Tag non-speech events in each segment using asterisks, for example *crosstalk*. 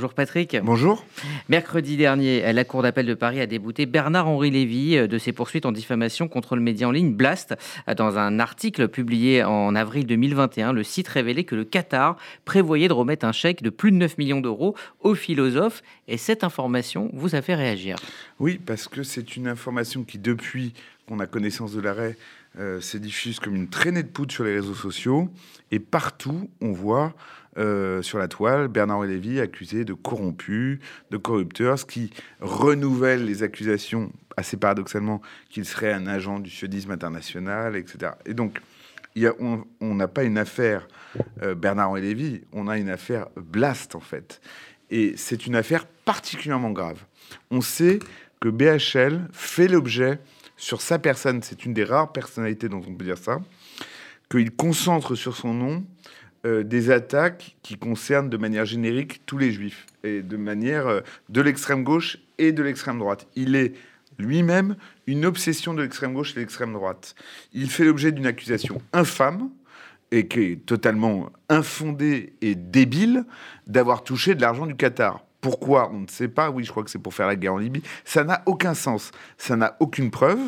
Bonjour Patrick. Bonjour. Mercredi dernier, la Cour d'appel de Paris a débouté Bernard-Henri Lévy euh, de ses poursuites en diffamation contre le média en ligne Blast. Dans un article publié en avril 2021, le site révélait que le Qatar prévoyait de remettre un chèque de plus de 9 millions d'euros aux philosophes. Et cette information vous a fait réagir? Oui, parce que c'est une information qui, depuis qu'on a connaissance de l'arrêt, euh, se diffuse comme une traînée de poudre sur les réseaux sociaux. Et partout, on voit euh, sur la toile Bernard Lévy accusé de corrompu, de corrupteur, ce qui renouvelle les accusations, assez paradoxalement, qu'il serait un agent du sionisme international, etc. Et donc, on n'a pas une affaire euh, Bernard-Henri Lévy, on a une affaire Blast, en fait. Et c'est une affaire particulièrement grave. On sait que BHL fait l'objet sur sa personne, c'est une des rares personnalités dont on peut dire ça, qu'il concentre sur son nom euh, des attaques qui concernent de manière générique tous les juifs, et de manière euh, de l'extrême gauche et de l'extrême droite. Il est lui-même une obsession de l'extrême gauche et de l'extrême droite. Il fait l'objet d'une accusation infâme et qui est totalement infondée et débile d'avoir touché de l'argent du Qatar. Pourquoi On ne sait pas. Oui, je crois que c'est pour faire la guerre en Libye. Ça n'a aucun sens. Ça n'a aucune preuve.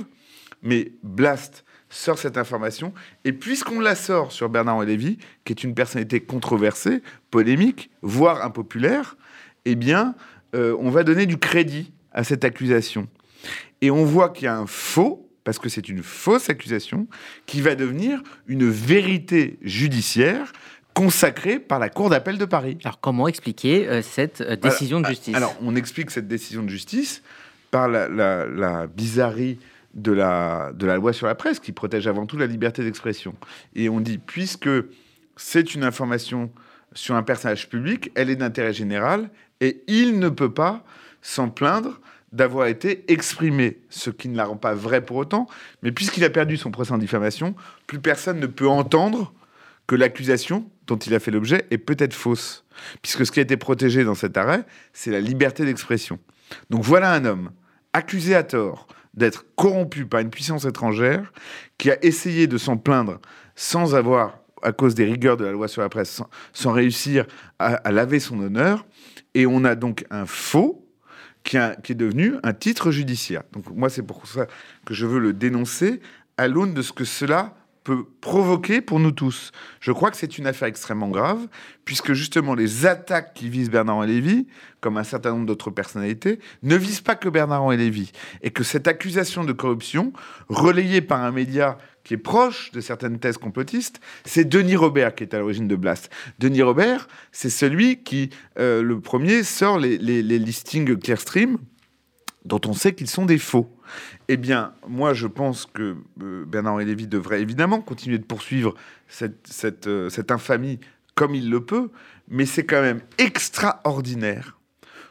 Mais Blast sort cette information. Et puisqu'on la sort sur Bernard Lévy, qui est une personnalité controversée, polémique, voire impopulaire, eh bien, euh, on va donner du crédit à cette accusation. Et on voit qu'il y a un faux, parce que c'est une fausse accusation, qui va devenir une vérité judiciaire consacrée par la Cour d'appel de Paris. Alors comment expliquer euh, cette euh, décision de justice? Alors on explique cette décision de justice par la, la bizarrerie de la, de la loi sur la presse qui protège avant tout la liberté d'expression. Et on dit, puisque c'est une information sur un personnage public, elle est d'intérêt général et il ne peut pas s'en plaindre d'avoir été exprimé, ce qui ne la rend pas vrai pour autant, mais puisqu'il a perdu son procès en diffamation, plus personne ne peut entendre que l'accusation dont il a fait l'objet est peut-être fausse, puisque ce qui a été protégé dans cet arrêt, c'est la liberté d'expression. Donc voilà un homme accusé à tort d'être corrompu par une puissance étrangère qui a essayé de s'en plaindre sans avoir, à cause des rigueurs de la loi sur la presse, sans, réussir à, laver son honneur. Et on a donc un faux qui, qui est devenu un titre judiciaire. Donc moi, c'est pour ça que je veux le dénoncer à l'aune de ce que cela peut provoquer pour nous tous. Je crois que c'est une affaire extrêmement grave, puisque justement les attaques qui visent Bernard-Henri Lévy, comme un certain nombre d'autres personnalités, ne visent pas que Bernard-Henri Lévy. Et que cette accusation de corruption, relayée par un média qui est proche de certaines thèses complotistes, c'est Denis Robert qui est à l'origine de Blast. Denis Robert, c'est celui qui, euh, le premier, sort les listings Clearstream, dont on sait qu'ils sont des faux. Eh bien, moi, je pense que euh, Bernard-Henri devrait évidemment continuer de poursuivre cette, euh, cette infamie comme il le peut, mais c'est quand même extraordinaire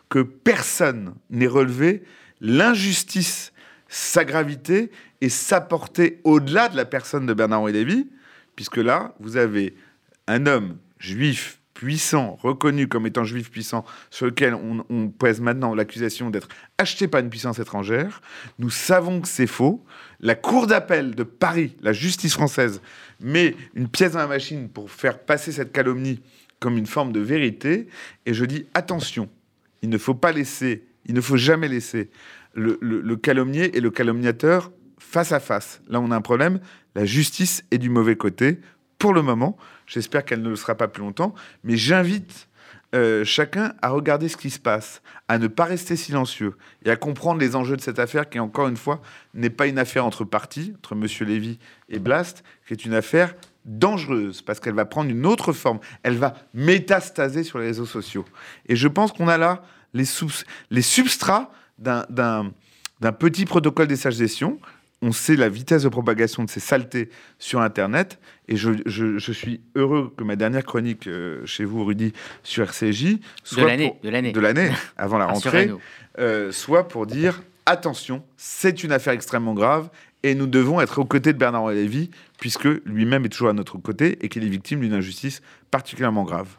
que personne n'ait relevé l'injustice, sa gravité et sa portée au-delà de la personne de Bernard-Henri puisque là, vous avez un homme juif puissant, reconnu comme étant juif puissant, sur lequel on, pèse maintenant l'accusation d'être acheté par une puissance étrangère. Nous savons que c'est faux. La Cour d'appel de Paris, la justice française, met une pièce dans la machine pour faire passer cette calomnie comme une forme de vérité. Et je dis attention, il ne faut pas laisser, il ne faut jamais laisser le, le calomnier et le calomniateur face à face. Là, on a un problème. La justice est du mauvais côté pour le moment. J'espère qu'elle ne le sera pas plus longtemps. Mais j'invite euh, chacun à regarder ce qui se passe, à ne pas rester silencieux et à comprendre les enjeux de cette affaire qui, encore une fois, n'est pas une affaire entre partis, entre M. Lévy et Blast, qui est une affaire dangereuse parce qu'elle va prendre une autre forme. Elle va métastaser sur les réseaux sociaux. Et je pense qu'on a là les, les substrats d'un petit protocole des sages gestion on sait la vitesse de propagation de ces saletés sur Internet. Et je, suis heureux que ma dernière chronique euh, chez vous, Rudy, sur RCJ, soit de l'année, de l'année, de l'année, avant la *laughs* rentrée, euh, soit pour dire attention, c'est une affaire extrêmement grave et nous devons être aux côtés de Bernard Lévy, puisque lui-même est toujours à notre côté et qu'il est victime d'une injustice particulièrement grave.